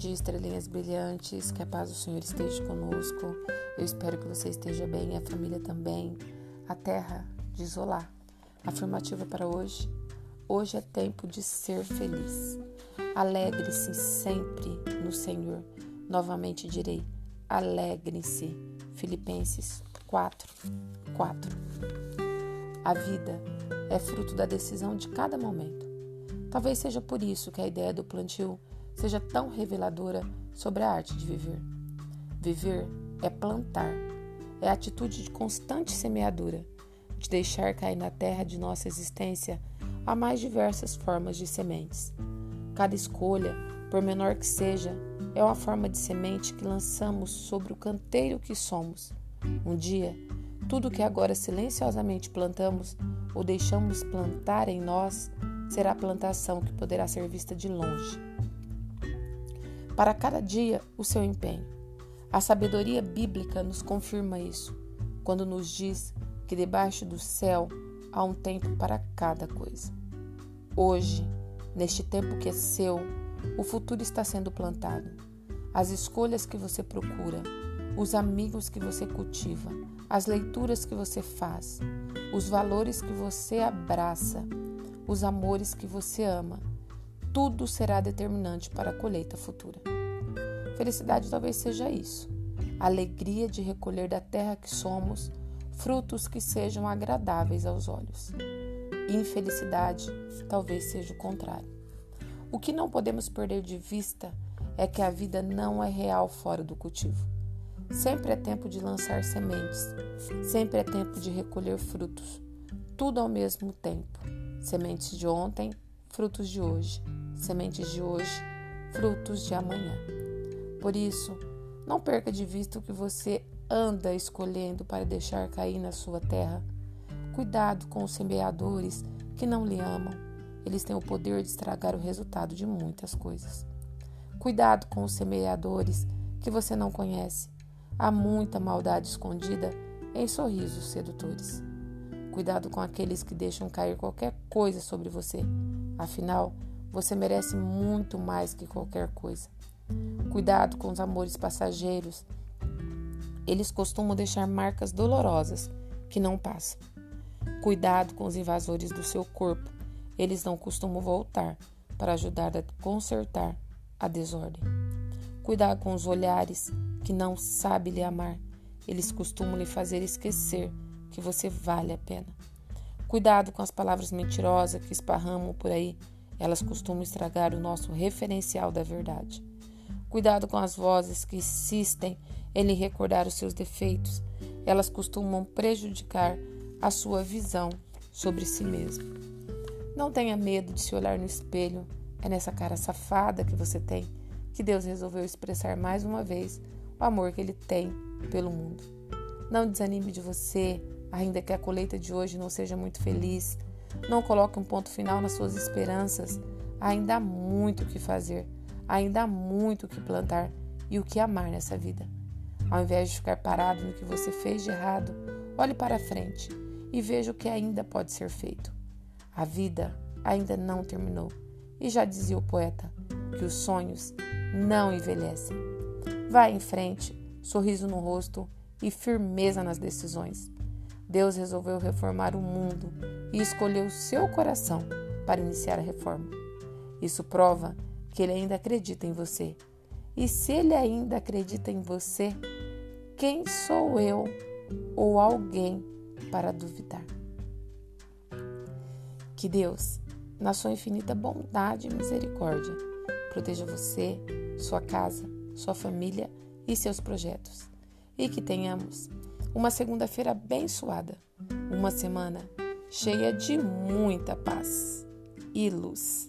dia, estrelinhas brilhantes. Que a paz do Senhor esteja conosco. Eu espero que você esteja bem a família também. A terra de isolar. Afirmativa para hoje. Hoje é tempo de ser feliz. Alegre-se sempre no Senhor. Novamente direi: alegre-se. Filipenses 4, 4. A vida é fruto da decisão de cada momento. Talvez seja por isso que a ideia do plantio seja tão reveladora sobre a arte de viver. Viver é plantar, é a atitude de constante semeadura, de deixar cair na terra de nossa existência a mais diversas formas de sementes. Cada escolha, por menor que seja, é uma forma de semente que lançamos sobre o canteiro que somos. Um dia, tudo que agora silenciosamente plantamos ou deixamos plantar em nós será plantação que poderá ser vista de longe para cada dia o seu empenho. A sabedoria bíblica nos confirma isso, quando nos diz que debaixo do céu há um tempo para cada coisa. Hoje, neste tempo que é seu, o futuro está sendo plantado. As escolhas que você procura, os amigos que você cultiva, as leituras que você faz, os valores que você abraça, os amores que você ama, tudo será determinante para a colheita futura. Felicidade talvez seja isso: a alegria de recolher da terra que somos frutos que sejam agradáveis aos olhos. Infelicidade talvez seja o contrário. O que não podemos perder de vista é que a vida não é real fora do cultivo. Sempre é tempo de lançar sementes, sempre é tempo de recolher frutos, tudo ao mesmo tempo. Sementes de ontem, frutos de hoje sementes de hoje, frutos de amanhã. Por isso, não perca de vista o que você anda escolhendo para deixar cair na sua terra. Cuidado com os semeadores que não lhe amam. Eles têm o poder de estragar o resultado de muitas coisas. Cuidado com os semeadores que você não conhece. Há muita maldade escondida em sorrisos sedutores. Cuidado com aqueles que deixam cair qualquer coisa sobre você. Afinal, você merece muito mais que qualquer coisa. Cuidado com os amores passageiros. Eles costumam deixar marcas dolorosas que não passam. Cuidado com os invasores do seu corpo. Eles não costumam voltar para ajudar a consertar a desordem. Cuidado com os olhares que não sabem lhe amar. Eles costumam lhe fazer esquecer que você vale a pena. Cuidado com as palavras mentirosas que esparramam por aí elas costumam estragar o nosso referencial da verdade. Cuidado com as vozes que insistem em lhe recordar os seus defeitos. Elas costumam prejudicar a sua visão sobre si mesmo. Não tenha medo de se olhar no espelho. É nessa cara safada que você tem que Deus resolveu expressar mais uma vez o amor que Ele tem pelo mundo. Não desanime de você, ainda que a colheita de hoje não seja muito feliz. Não coloque um ponto final nas suas esperanças. Ainda há muito o que fazer, ainda há muito o que plantar e o que amar nessa vida. Ao invés de ficar parado no que você fez de errado, olhe para frente e veja o que ainda pode ser feito. A vida ainda não terminou. E já dizia o poeta que os sonhos não envelhecem. Vá em frente, sorriso no rosto e firmeza nas decisões. Deus resolveu reformar o mundo e escolheu seu coração para iniciar a reforma. Isso prova que ele ainda acredita em você. E se ele ainda acredita em você, quem sou eu ou alguém para duvidar? Que Deus, na sua infinita bondade e misericórdia, proteja você, sua casa, sua família e seus projetos. E que tenhamos uma segunda-feira abençoada, uma semana cheia de muita paz e luz.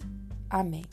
Amém.